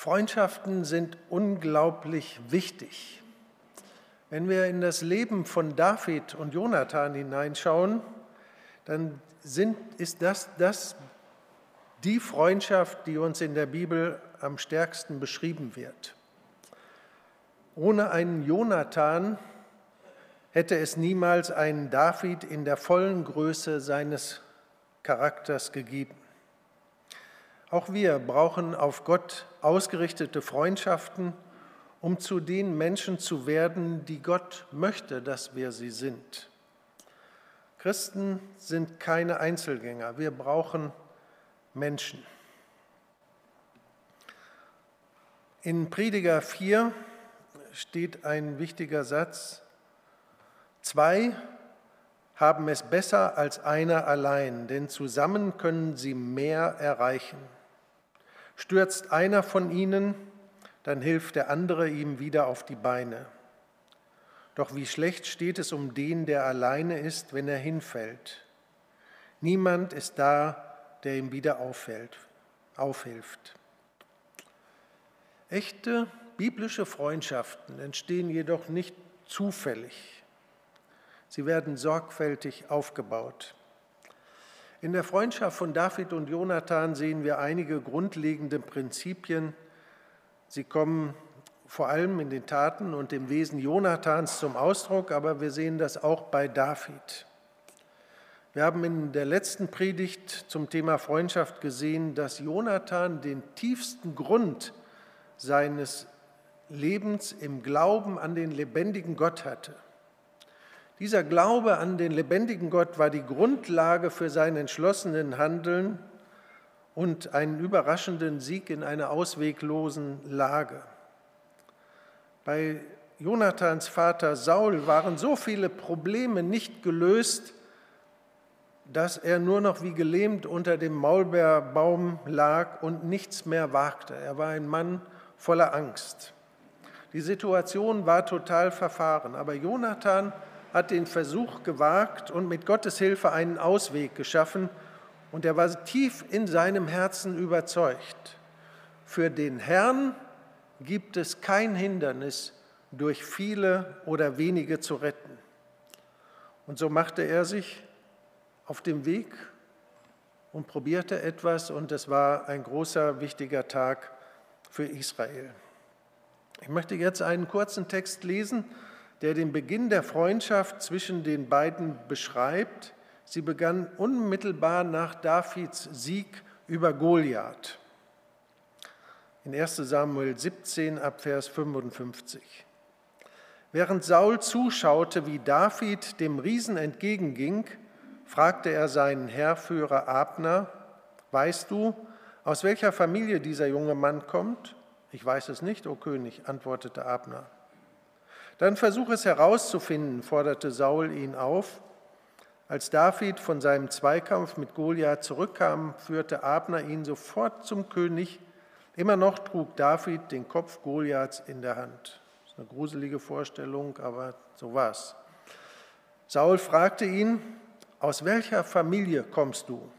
Freundschaften sind unglaublich wichtig. Wenn wir in das Leben von David und Jonathan hineinschauen, dann sind, ist das, das die Freundschaft, die uns in der Bibel am stärksten beschrieben wird. Ohne einen Jonathan hätte es niemals einen David in der vollen Größe seines Charakters gegeben. Auch wir brauchen auf Gott ausgerichtete Freundschaften, um zu den Menschen zu werden, die Gott möchte, dass wir sie sind. Christen sind keine Einzelgänger, wir brauchen Menschen. In Prediger 4 steht ein wichtiger Satz, zwei haben es besser als einer allein, denn zusammen können sie mehr erreichen. Stürzt einer von ihnen, dann hilft der andere ihm wieder auf die Beine. Doch wie schlecht steht es um den, der alleine ist, wenn er hinfällt. Niemand ist da, der ihm wieder auffällt, aufhilft. Echte biblische Freundschaften entstehen jedoch nicht zufällig. Sie werden sorgfältig aufgebaut. In der Freundschaft von David und Jonathan sehen wir einige grundlegende Prinzipien. Sie kommen vor allem in den Taten und dem Wesen Jonathans zum Ausdruck, aber wir sehen das auch bei David. Wir haben in der letzten Predigt zum Thema Freundschaft gesehen, dass Jonathan den tiefsten Grund seines Lebens im Glauben an den lebendigen Gott hatte. Dieser Glaube an den lebendigen Gott war die Grundlage für sein entschlossenen Handeln und einen überraschenden Sieg in einer ausweglosen Lage. Bei Jonathans Vater Saul waren so viele Probleme nicht gelöst, dass er nur noch wie gelähmt unter dem Maulbeerbaum lag und nichts mehr wagte. Er war ein Mann voller Angst. Die Situation war total verfahren, aber Jonathan hat den Versuch gewagt und mit Gottes Hilfe einen Ausweg geschaffen und er war tief in seinem Herzen überzeugt. Für den Herrn gibt es kein Hindernis, durch viele oder wenige zu retten. Und so machte er sich auf den Weg und probierte etwas und es war ein großer, wichtiger Tag für Israel. Ich möchte jetzt einen kurzen Text lesen der den Beginn der Freundschaft zwischen den beiden beschreibt. Sie begann unmittelbar nach Davids Sieg über Goliath. In 1 Samuel 17 ab Vers 55. Während Saul zuschaute, wie David dem Riesen entgegenging, fragte er seinen Heerführer Abner, weißt du, aus welcher Familie dieser junge Mann kommt? Ich weiß es nicht, o König, antwortete Abner. Dann versuch es herauszufinden, forderte Saul ihn auf. Als David von seinem Zweikampf mit Goliath zurückkam, führte Abner ihn sofort zum König. Immer noch trug David den Kopf Goliaths in der Hand. Das ist eine gruselige Vorstellung, aber so war's. Saul fragte ihn, aus welcher Familie kommst du?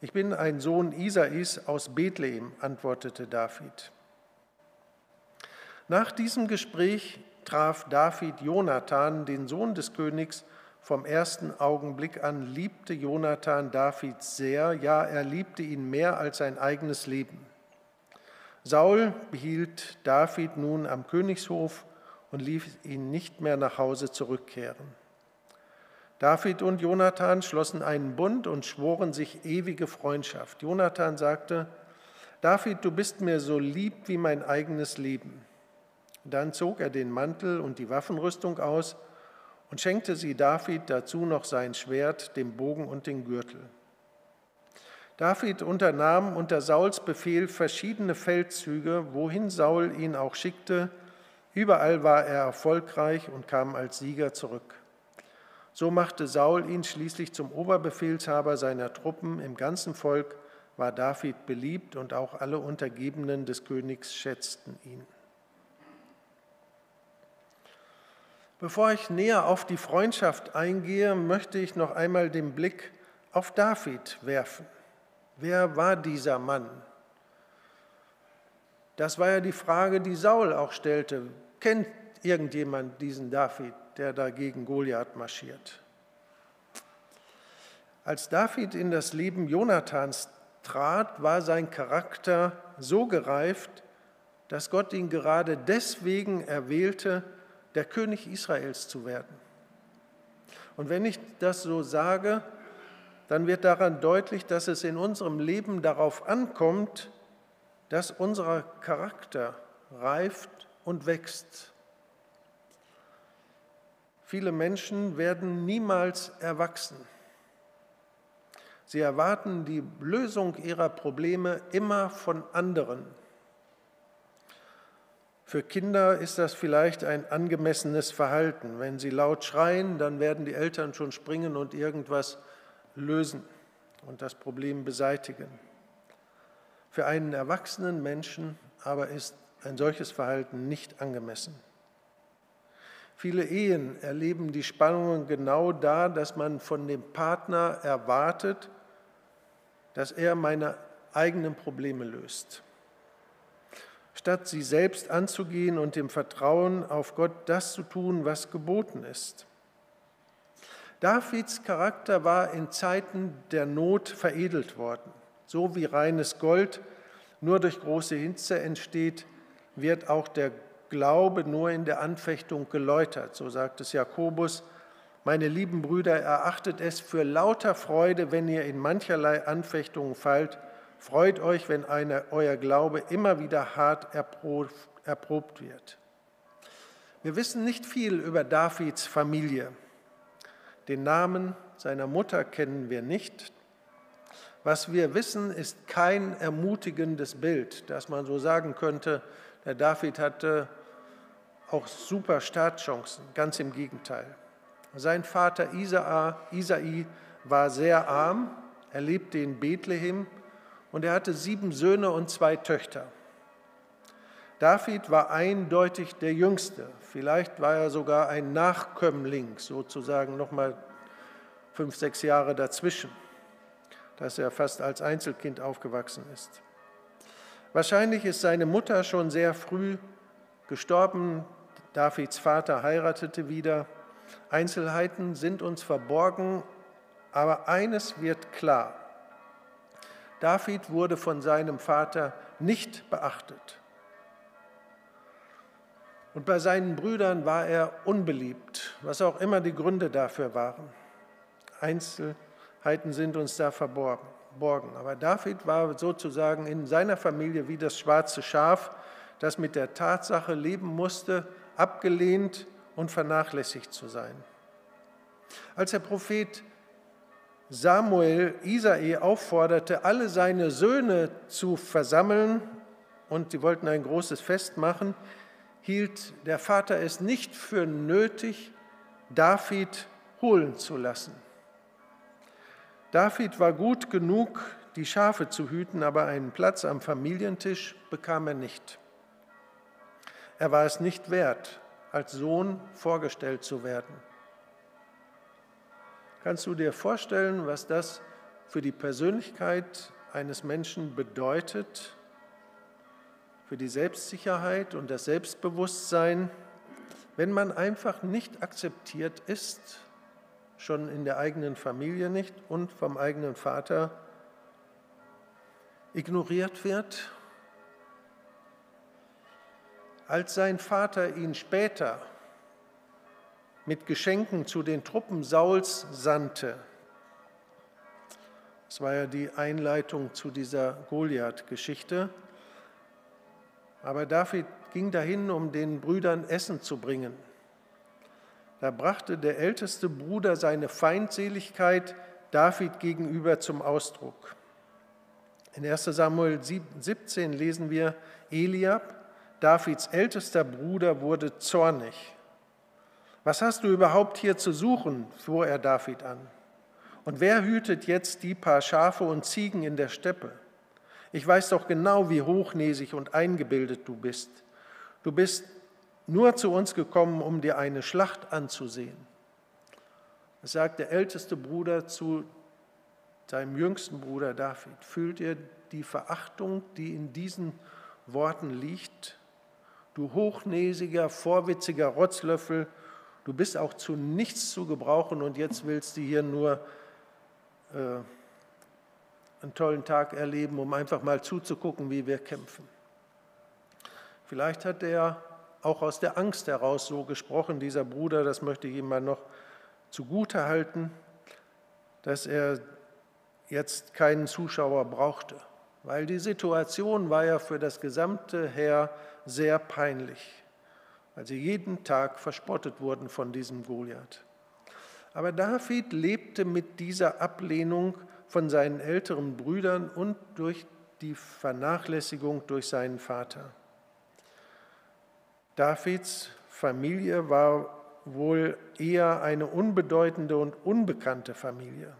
Ich bin ein Sohn Isais aus Bethlehem, antwortete David. Nach diesem Gespräch traf David Jonathan, den Sohn des Königs. Vom ersten Augenblick an liebte Jonathan David sehr, ja, er liebte ihn mehr als sein eigenes Leben. Saul behielt David nun am Königshof und ließ ihn nicht mehr nach Hause zurückkehren. David und Jonathan schlossen einen Bund und schworen sich ewige Freundschaft. Jonathan sagte, David, du bist mir so lieb wie mein eigenes Leben. Dann zog er den Mantel und die Waffenrüstung aus und schenkte sie David dazu noch sein Schwert, den Bogen und den Gürtel. David unternahm unter Sauls Befehl verschiedene Feldzüge, wohin Saul ihn auch schickte. Überall war er erfolgreich und kam als Sieger zurück. So machte Saul ihn schließlich zum Oberbefehlshaber seiner Truppen. Im ganzen Volk war David beliebt und auch alle Untergebenen des Königs schätzten ihn. Bevor ich näher auf die Freundschaft eingehe, möchte ich noch einmal den Blick auf David werfen. Wer war dieser Mann? Das war ja die Frage, die Saul auch stellte. Kennt irgendjemand diesen David, der da gegen Goliath marschiert? Als David in das Leben Jonathans trat, war sein Charakter so gereift, dass Gott ihn gerade deswegen erwählte, der König Israels zu werden. Und wenn ich das so sage, dann wird daran deutlich, dass es in unserem Leben darauf ankommt, dass unser Charakter reift und wächst. Viele Menschen werden niemals erwachsen. Sie erwarten die Lösung ihrer Probleme immer von anderen. Für Kinder ist das vielleicht ein angemessenes Verhalten. Wenn sie laut schreien, dann werden die Eltern schon springen und irgendwas lösen und das Problem beseitigen. Für einen erwachsenen Menschen aber ist ein solches Verhalten nicht angemessen. Viele Ehen erleben die Spannungen genau da, dass man von dem Partner erwartet, dass er meine eigenen Probleme löst. Statt sie selbst anzugehen und dem Vertrauen auf Gott das zu tun, was geboten ist. Davids Charakter war in Zeiten der Not veredelt worden. So wie reines Gold nur durch große Hitze entsteht, wird auch der Glaube nur in der Anfechtung geläutert. So sagt es Jakobus. Meine lieben Brüder, erachtet es für lauter Freude, wenn ihr in mancherlei Anfechtungen fallt. Freut euch, wenn eine, euer Glaube immer wieder hart erprobt, wird. Wir wissen nicht viel über Davids Familie. Den Namen seiner Mutter kennen wir nicht. Was wir wissen, ist kein ermutigendes Bild, dass man so sagen könnte, der David hatte auch super Startchancen, ganz im Gegenteil. Sein Vater Isai war sehr arm, er lebte in Bethlehem und er hatte sieben Söhne und zwei Töchter. David war eindeutig der Jüngste. Vielleicht war er sogar ein Nachkömmling, sozusagen nochmal fünf, sechs Jahre dazwischen, dass er fast als Einzelkind aufgewachsen ist. Wahrscheinlich ist seine Mutter schon sehr früh gestorben. Davids Vater heiratete wieder. Einzelheiten sind uns verborgen, aber eines wird klar. David wurde von seinem Vater nicht beachtet. Und bei seinen Brüdern war er unbeliebt, was auch immer die Gründe dafür waren. Einzelheiten sind uns da verborgen. Aber David war sozusagen in seiner Familie wie das schwarze Schaf, das mit der Tatsache leben musste, abgelehnt und vernachlässigt zu sein. Als der Prophet Samuel Isai aufforderte, alle seine Söhne zu versammeln, und sie wollten ein großes Fest machen, hielt der Vater es nicht für nötig, David holen zu lassen. David war gut genug, die Schafe zu hüten, aber einen Platz am Familientisch bekam er nicht. Er war es nicht wert, als Sohn vorgestellt zu werden. Kannst du dir vorstellen, was das für die Persönlichkeit eines Menschen bedeutet, für die Selbstsicherheit und das Selbstbewusstsein, wenn man einfach nicht akzeptiert ist, schon in der eigenen Familie nicht und vom eigenen Vater ignoriert wird. Als sein Vater ihn später mit Geschenken zu den Truppen Sauls sandte, das war ja die Einleitung zu dieser Goliath-Geschichte, aber David ging dahin, um den Brüdern Essen zu bringen. Da brachte der älteste Bruder seine Feindseligkeit David gegenüber zum Ausdruck. In 1 Samuel 17 lesen wir, Eliab, Davids ältester Bruder, wurde zornig. Was hast du überhaupt hier zu suchen? fuhr er David an. Und wer hütet jetzt die paar Schafe und Ziegen in der Steppe? Ich weiß doch genau, wie hochnäsig und eingebildet du bist. Du bist nur zu uns gekommen, um dir eine Schlacht anzusehen. Das sagt der älteste Bruder zu seinem jüngsten Bruder David. Fühlt ihr die Verachtung, die in diesen Worten liegt. Du hochnäsiger, vorwitziger Rotzlöffel, du bist auch zu nichts zu gebrauchen und jetzt willst du hier nur äh, einen tollen Tag erleben, um einfach mal zuzugucken, wie wir kämpfen. Vielleicht hat er auch aus der Angst heraus so gesprochen, dieser Bruder, das möchte ich ihm mal noch zugute halten, dass er jetzt keinen Zuschauer brauchte, weil die Situation war ja für das gesamte Heer sehr peinlich, weil sie jeden Tag verspottet wurden von diesem Goliath. Aber David lebte mit dieser Ablehnung von seinen älteren Brüdern und durch die Vernachlässigung durch seinen Vater. Davids Familie war wohl eher eine unbedeutende und unbekannte Familie.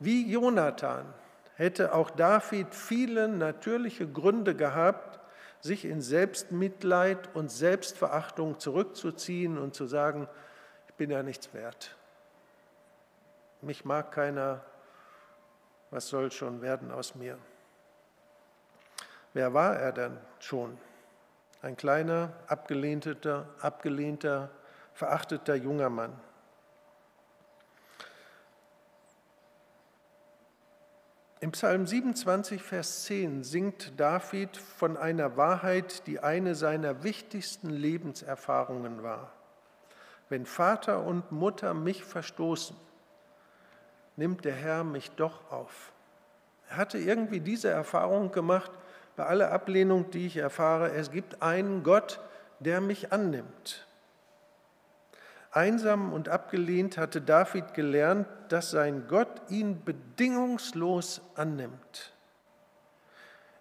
Wie Jonathan hätte auch David viele natürliche Gründe gehabt, sich in Selbstmitleid und Selbstverachtung zurückzuziehen und zu sagen, ich bin ja nichts wert. Mich mag keiner, was soll schon werden aus mir? Wer war er denn schon? Ein kleiner, abgelehnter, abgelehnter, verachteter junger Mann. Im Psalm 27, Vers 10 singt David von einer Wahrheit, die eine seiner wichtigsten Lebenserfahrungen war. Wenn Vater und Mutter mich verstoßen, nimmt der Herr mich doch auf. Er hatte irgendwie diese Erfahrung gemacht, bei aller Ablehnung, die ich erfahre, es gibt einen Gott, der mich annimmt. Einsam und abgelehnt hatte David gelernt, dass sein Gott ihn bedingungslos annimmt.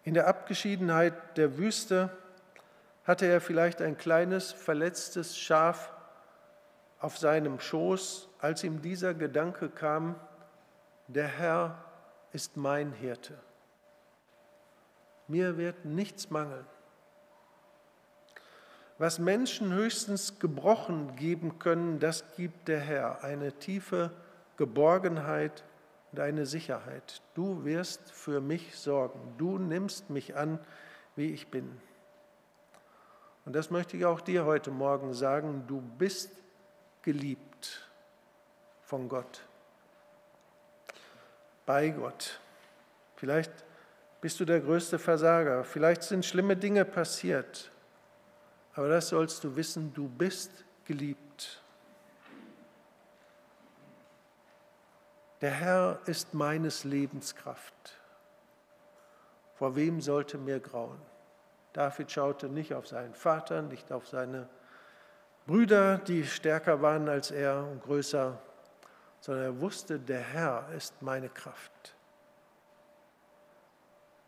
In der Abgeschiedenheit der Wüste hatte er vielleicht ein kleines verletztes Schaf auf seinem Schoß, als ihm dieser Gedanke kam, der Herr ist mein Hirte mir wird nichts mangeln. Was Menschen höchstens gebrochen geben können, das gibt der Herr, eine tiefe Geborgenheit und eine Sicherheit. Du wirst für mich sorgen, du nimmst mich an, wie ich bin. Und das möchte ich auch dir heute Morgen sagen, du bist geliebt von Gott, bei Gott. Vielleicht bist du der größte Versager. Vielleicht sind schlimme Dinge passiert, aber das sollst du wissen, du bist geliebt. Der Herr ist meines Lebens Kraft. Vor wem sollte mir grauen? David schaute nicht auf seinen Vater, nicht auf seine Brüder, die stärker waren als er und größer, sondern er wusste, der Herr ist meine Kraft.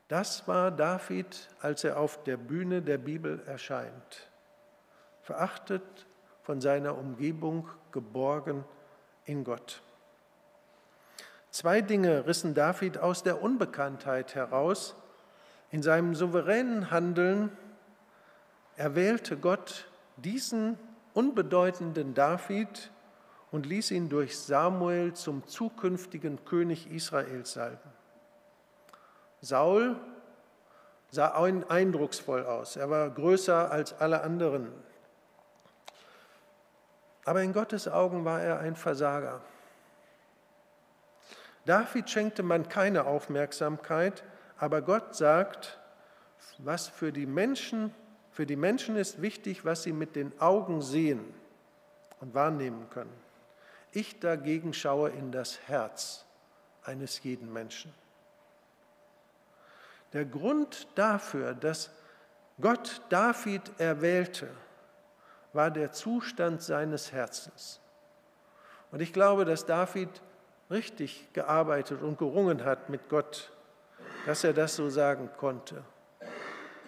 Das war David, als er auf der Bühne der Bibel erscheint. Verachtet von seiner Umgebung, geborgen in Gott. Zwei Dinge rissen David aus der Unbekanntheit heraus. In seinem souveränen Handeln erwählte Gott diesen unbedeutenden David und ließ ihn durch Samuel zum zukünftigen König Israels salben. Saul sah eindrucksvoll aus. Er war größer als alle anderen. Aber in Gottes Augen war er ein Versager. David schenkte man keine Aufmerksamkeit, aber Gott sagt, was für die Menschen, für die Menschen ist wichtig, was sie mit den Augen sehen und wahrnehmen können. Ich dagegen schaue in das Herz eines jeden Menschen. Der Grund dafür, dass Gott David erwählte, war der Zustand seines Herzens. Und ich glaube, dass David richtig gearbeitet und gerungen hat mit Gott, dass er das so sagen konnte.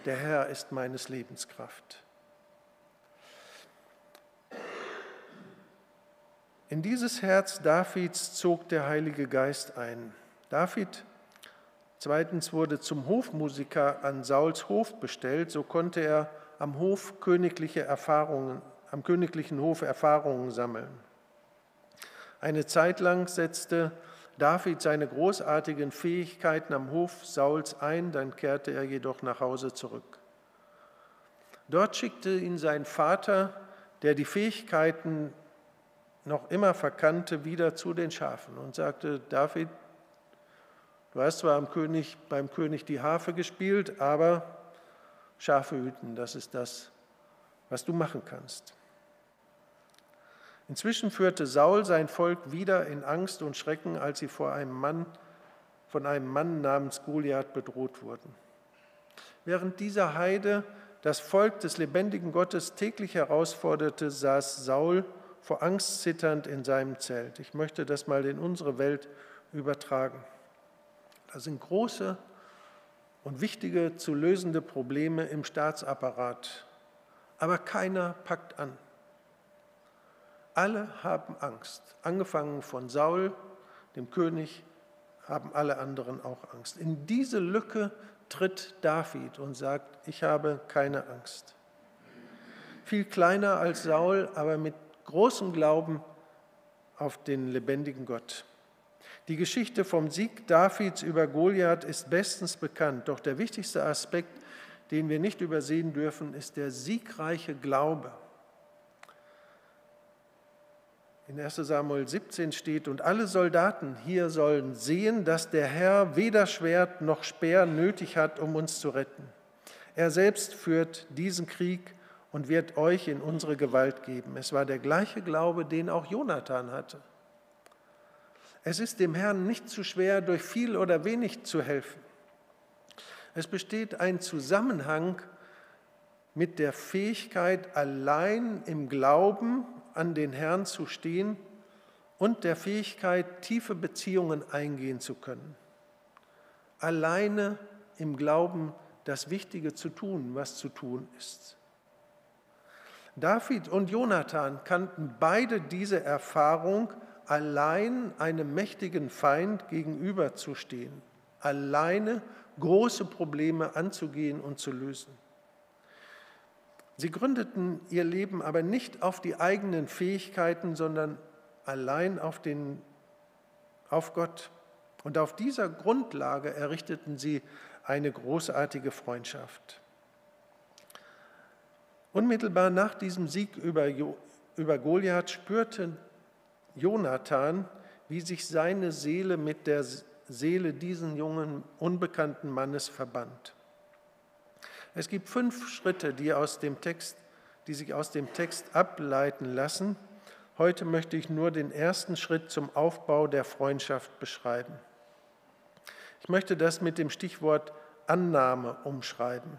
Der Herr ist meines Lebens Kraft. In dieses Herz Davids zog der Heilige Geist ein. David Zweitens wurde zum Hofmusiker an Sauls Hof bestellt, so konnte er am Hof königliche Erfahrungen, am königlichen Hof Erfahrungen sammeln. Eine Zeit lang setzte David seine großartigen Fähigkeiten am Hof Sauls ein, dann kehrte er jedoch nach Hause zurück. Dort schickte ihn sein Vater, der die Fähigkeiten noch immer verkannte, wieder zu den Schafen und sagte, David, du hast zwar beim König die Harfe gespielt, aber Schafe hüten, das ist das, was du machen kannst. Inzwischen führte Saul sein Volk wieder in Angst und Schrecken, als sie vor einem Mann, von einem Mann namens Goliath bedroht wurden. Während dieser Heide das Volk des lebendigen Gottes täglich herausforderte, saß Saul vor Angst zitternd in seinem Zelt. Ich möchte das mal in unsere Welt übertragen. Das sind große und wichtige zu lösende Probleme im Staatsapparat, aber keiner packt an. Alle haben Angst. Angefangen von Saul, dem König, haben alle anderen auch Angst. In diese Lücke tritt David und sagt, ich habe keine Angst. Viel kleiner als Saul, aber mit großem Glauben auf den lebendigen Gott. Die Geschichte vom Sieg Davids über Goliath ist bestens bekannt, doch der wichtigste Aspekt, den wir nicht übersehen dürfen, ist der siegreiche Glaube. In 1 Samuel 17 steht, und alle Soldaten hier sollen sehen, dass der Herr weder Schwert noch Speer nötig hat, um uns zu retten. Er selbst führt diesen Krieg und wird euch in unsere Gewalt geben. Es war der gleiche Glaube, den auch Jonathan hatte. Es ist dem Herrn nicht zu schwer, durch viel oder wenig zu helfen. Es besteht ein Zusammenhang mit der Fähigkeit, allein im Glauben an den Herrn zu stehen und der Fähigkeit, tiefe Beziehungen eingehen zu können. Alleine im Glauben das Wichtige zu tun, was zu tun ist. David und Jonathan kannten beide diese Erfahrung, allein einem mächtigen Feind gegenüberzustehen, alleine große Probleme anzugehen und zu lösen. Sie gründeten ihr Leben aber nicht auf die eigenen Fähigkeiten, sondern allein auf, den, auf Gott. Und auf dieser Grundlage errichteten sie eine großartige Freundschaft. Unmittelbar nach diesem Sieg über, über Goliath spürte Jonathan, wie sich seine Seele mit der Seele diesen jungen, unbekannten Mannes verband. Es gibt fünf Schritte, die, aus dem Text, die sich aus dem Text ableiten lassen. Heute möchte ich nur den ersten Schritt zum Aufbau der Freundschaft beschreiben. Ich möchte das mit dem Stichwort Annahme umschreiben.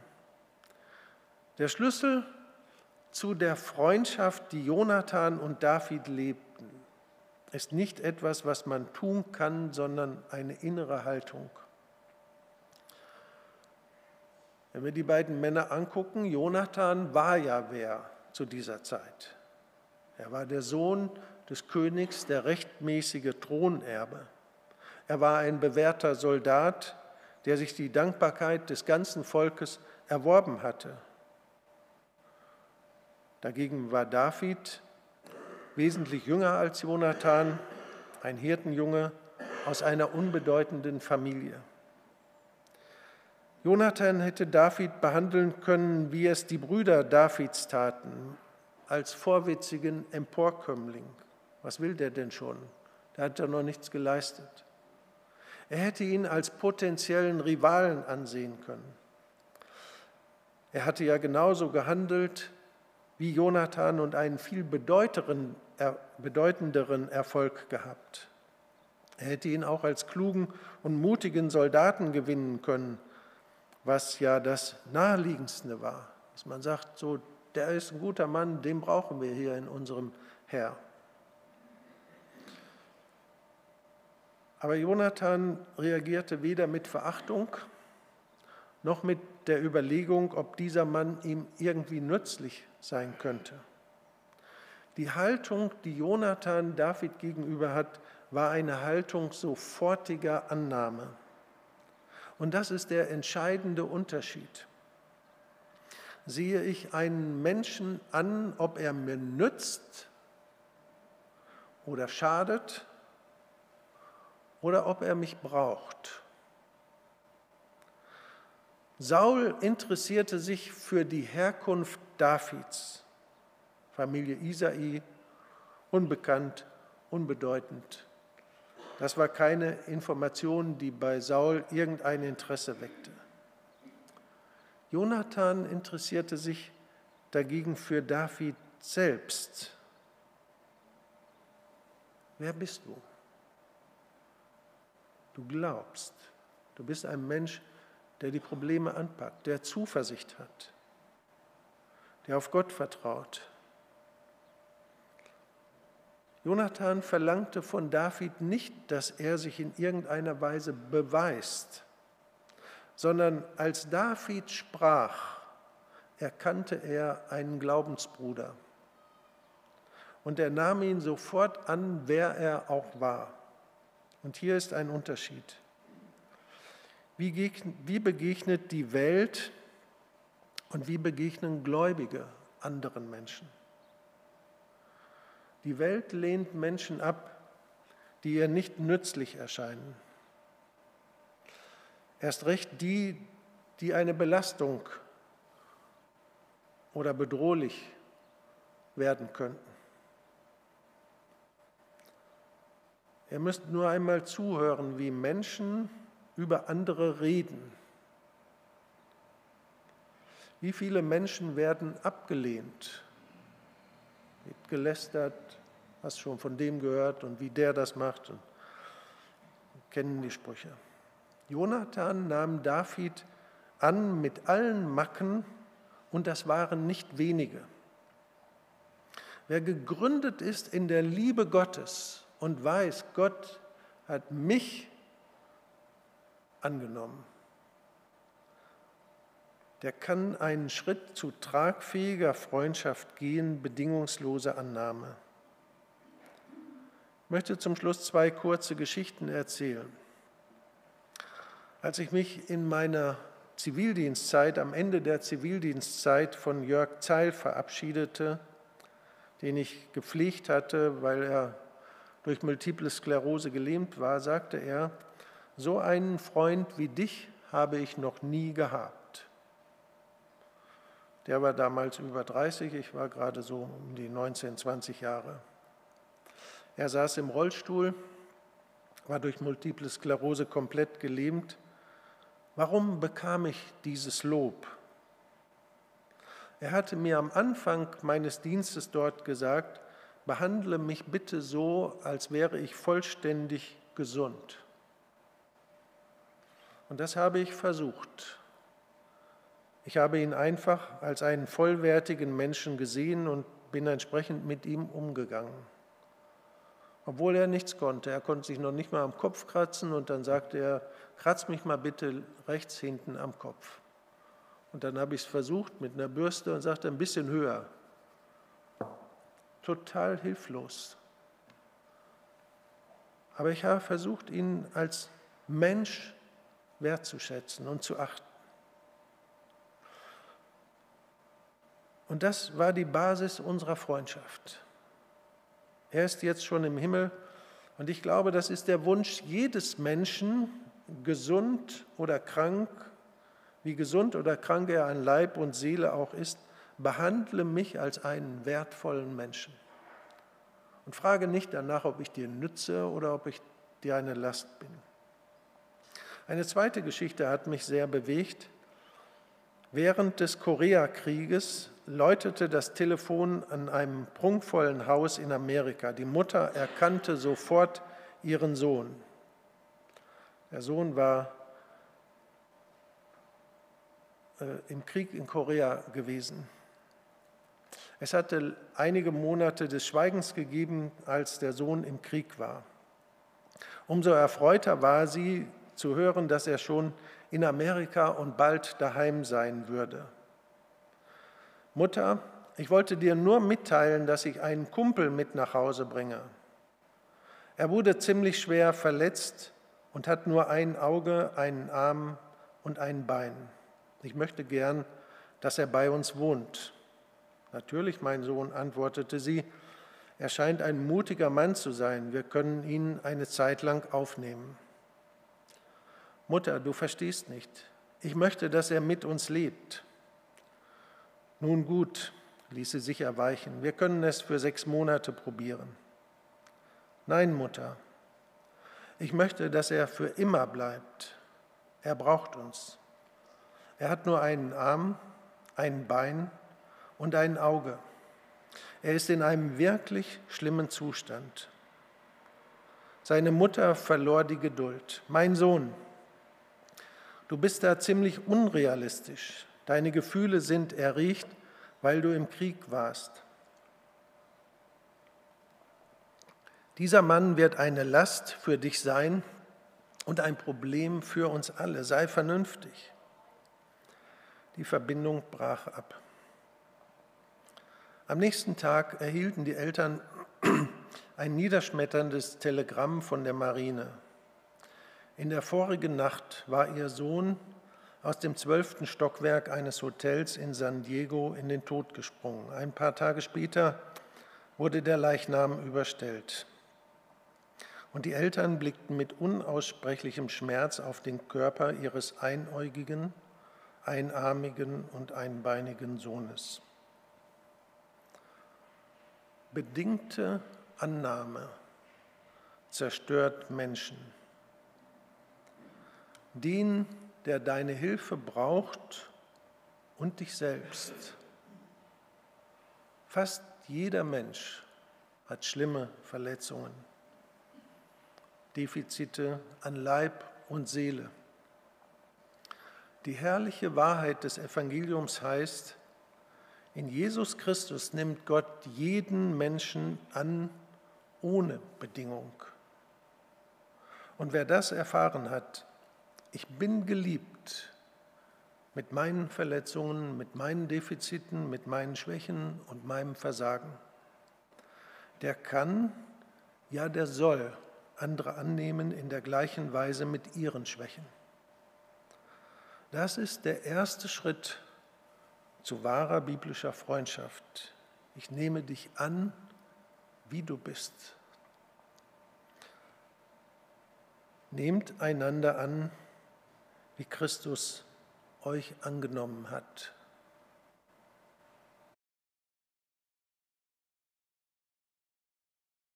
Der Schlüssel zu der Freundschaft, die Jonathan und David lebten, ist nicht etwas, was man tun kann, sondern eine innere Haltung. Wenn wir die beiden Männer angucken, Jonathan war ja wer zu dieser Zeit. Er war der Sohn des Königs, der rechtmäßige Thronerbe. Er war ein bewährter Soldat, der sich die Dankbarkeit des ganzen Volkes erworben hatte. Dagegen war David wesentlich jünger als Jonathan, ein Hirtenjunge aus einer unbedeutenden Familie. Jonathan hätte David behandeln können, wie es die Brüder Davids taten, als vorwitzigen Emporkömmling. Was will der denn schon? Der hat ja noch nichts geleistet. Er hätte ihn als potenziellen Rivalen ansehen können. Er hatte ja genauso gehandelt wie Jonathan und einen viel bedeutenderen Erfolg gehabt. Er hätte ihn auch als klugen und mutigen Soldaten gewinnen können was ja das Naheliegendste war. Dass man sagt, so, der ist ein guter Mann, den brauchen wir hier in unserem Herr. Aber Jonathan reagierte weder mit Verachtung noch mit der Überlegung, ob dieser Mann ihm irgendwie nützlich sein könnte. Die Haltung, die Jonathan David gegenüber hat, war eine Haltung sofortiger Annahme. Und das ist der entscheidende Unterschied. Sehe ich einen Menschen an, ob er mir nützt oder schadet, oder ob er mich braucht. Saul interessierte sich für die Herkunft Davids, Familie Isai, unbekannt, unbedeutend. Das war keine Information, die bei Saul irgendein Interesse weckte. Jonathan interessierte sich dagegen für David selbst. Wer bist du? Du glaubst. Du bist ein Mensch, der die Probleme anpackt, der Zuversicht hat, der auf Gott vertraut. Jonathan verlangte von David nicht, dass er sich in irgendeiner Weise beweist, sondern als David sprach, erkannte er einen Glaubensbruder. Und er nahm ihn sofort an, wer er auch war. Und hier ist ein Unterschied. Wie begegnet die Welt und wie begegnen Gläubige anderen Menschen? Die Welt lehnt Menschen ab, die ihr nicht nützlich erscheinen. Erst recht die, die eine Belastung oder bedrohlich werden könnten. Ihr müsst nur einmal zuhören, wie Menschen über andere reden. Wie viele Menschen werden abgelehnt, wird gelästert, hast schon von dem gehört und wie der das macht und kennen die Sprüche. Jonathan nahm David an mit allen Macken und das waren nicht wenige. Wer gegründet ist in der Liebe Gottes und weiß, Gott hat mich angenommen. Der kann einen Schritt zu tragfähiger Freundschaft gehen, bedingungslose Annahme. Ich möchte zum Schluss zwei kurze Geschichten erzählen. Als ich mich in meiner Zivildienstzeit, am Ende der Zivildienstzeit von Jörg Zeil verabschiedete, den ich gepflegt hatte, weil er durch multiple Sklerose gelähmt war, sagte er, so einen Freund wie dich habe ich noch nie gehabt. Der war damals über 30, ich war gerade so um die 19, 20 Jahre. Er saß im Rollstuhl, war durch multiple Sklerose komplett gelähmt. Warum bekam ich dieses Lob? Er hatte mir am Anfang meines Dienstes dort gesagt, behandle mich bitte so, als wäre ich vollständig gesund. Und das habe ich versucht. Ich habe ihn einfach als einen vollwertigen Menschen gesehen und bin entsprechend mit ihm umgegangen. Obwohl er nichts konnte. Er konnte sich noch nicht mal am Kopf kratzen und dann sagte er, kratz mich mal bitte rechts hinten am Kopf. Und dann habe ich es versucht mit einer Bürste und sagte ein bisschen höher. Total hilflos. Aber ich habe versucht, ihn als Mensch wertzuschätzen und zu achten. Und das war die Basis unserer Freundschaft. Er ist jetzt schon im Himmel und ich glaube, das ist der Wunsch jedes Menschen, gesund oder krank, wie gesund oder krank er an Leib und Seele auch ist, behandle mich als einen wertvollen Menschen. Und frage nicht danach, ob ich dir nütze oder ob ich dir eine Last bin. Eine zweite Geschichte hat mich sehr bewegt. Während des Koreakrieges läutete das Telefon an einem prunkvollen Haus in Amerika. Die Mutter erkannte sofort ihren Sohn. Der Sohn war äh, im Krieg in Korea gewesen. Es hatte einige Monate des Schweigens gegeben, als der Sohn im Krieg war. Umso erfreuter war sie, zu hören, dass er schon in Amerika und bald daheim sein würde. Mutter, ich wollte dir nur mitteilen, dass ich einen Kumpel mit nach Hause bringe. Er wurde ziemlich schwer verletzt und hat nur ein Auge, einen Arm und ein Bein. Ich möchte gern, dass er bei uns wohnt. Natürlich, mein Sohn, antwortete sie, Er scheint ein mutiger Mann zu sein. Wir können ihn eine Zeit lang aufnehmen. Mutter, du verstehst nicht. Ich möchte, dass er mit uns lebt. Nun gut, ließ sie sich erweichen. Wir können es für sechs Monate probieren. Nein, Mutter, ich möchte, dass er für immer bleibt. Er braucht uns. Er hat nur einen Arm, ein Bein und ein Auge. Er ist in einem wirklich schlimmen Zustand. Seine Mutter verlor die Geduld. Mein Sohn, du bist da ziemlich unrealistisch. Deine Gefühle sind erregt, weil du im Krieg warst. Dieser Mann wird eine Last für dich sein und ein Problem für uns alle. Sei vernünftig. Die Verbindung brach ab. Am nächsten Tag erhielten die Eltern ein niederschmetterndes Telegramm von der Marine. In der vorigen Nacht war ihr Sohn aus dem zwölften Stockwerk eines Hotels in San Diego in den Tod gesprungen. Ein paar Tage später wurde der Leichnam überstellt. Und die Eltern blickten mit unaussprechlichem Schmerz auf den Körper ihres einäugigen, einarmigen und einbeinigen Sohnes. Bedingte Annahme zerstört Menschen. Den, der deine Hilfe braucht und dich selbst. Fast jeder Mensch hat schlimme Verletzungen, Defizite an Leib und Seele. Die herrliche Wahrheit des Evangeliums heißt, in Jesus Christus nimmt Gott jeden Menschen an ohne Bedingung. Und wer das erfahren hat, ich bin geliebt mit meinen Verletzungen, mit meinen Defiziten, mit meinen Schwächen und meinem Versagen, der kann, ja der soll andere annehmen in der gleichen Weise mit ihren Schwächen. Das ist der erste Schritt zu wahrer biblischer Freundschaft. Ich nehme dich an, wie du bist. Nehmt einander an, wie Christus euch angenommen hat.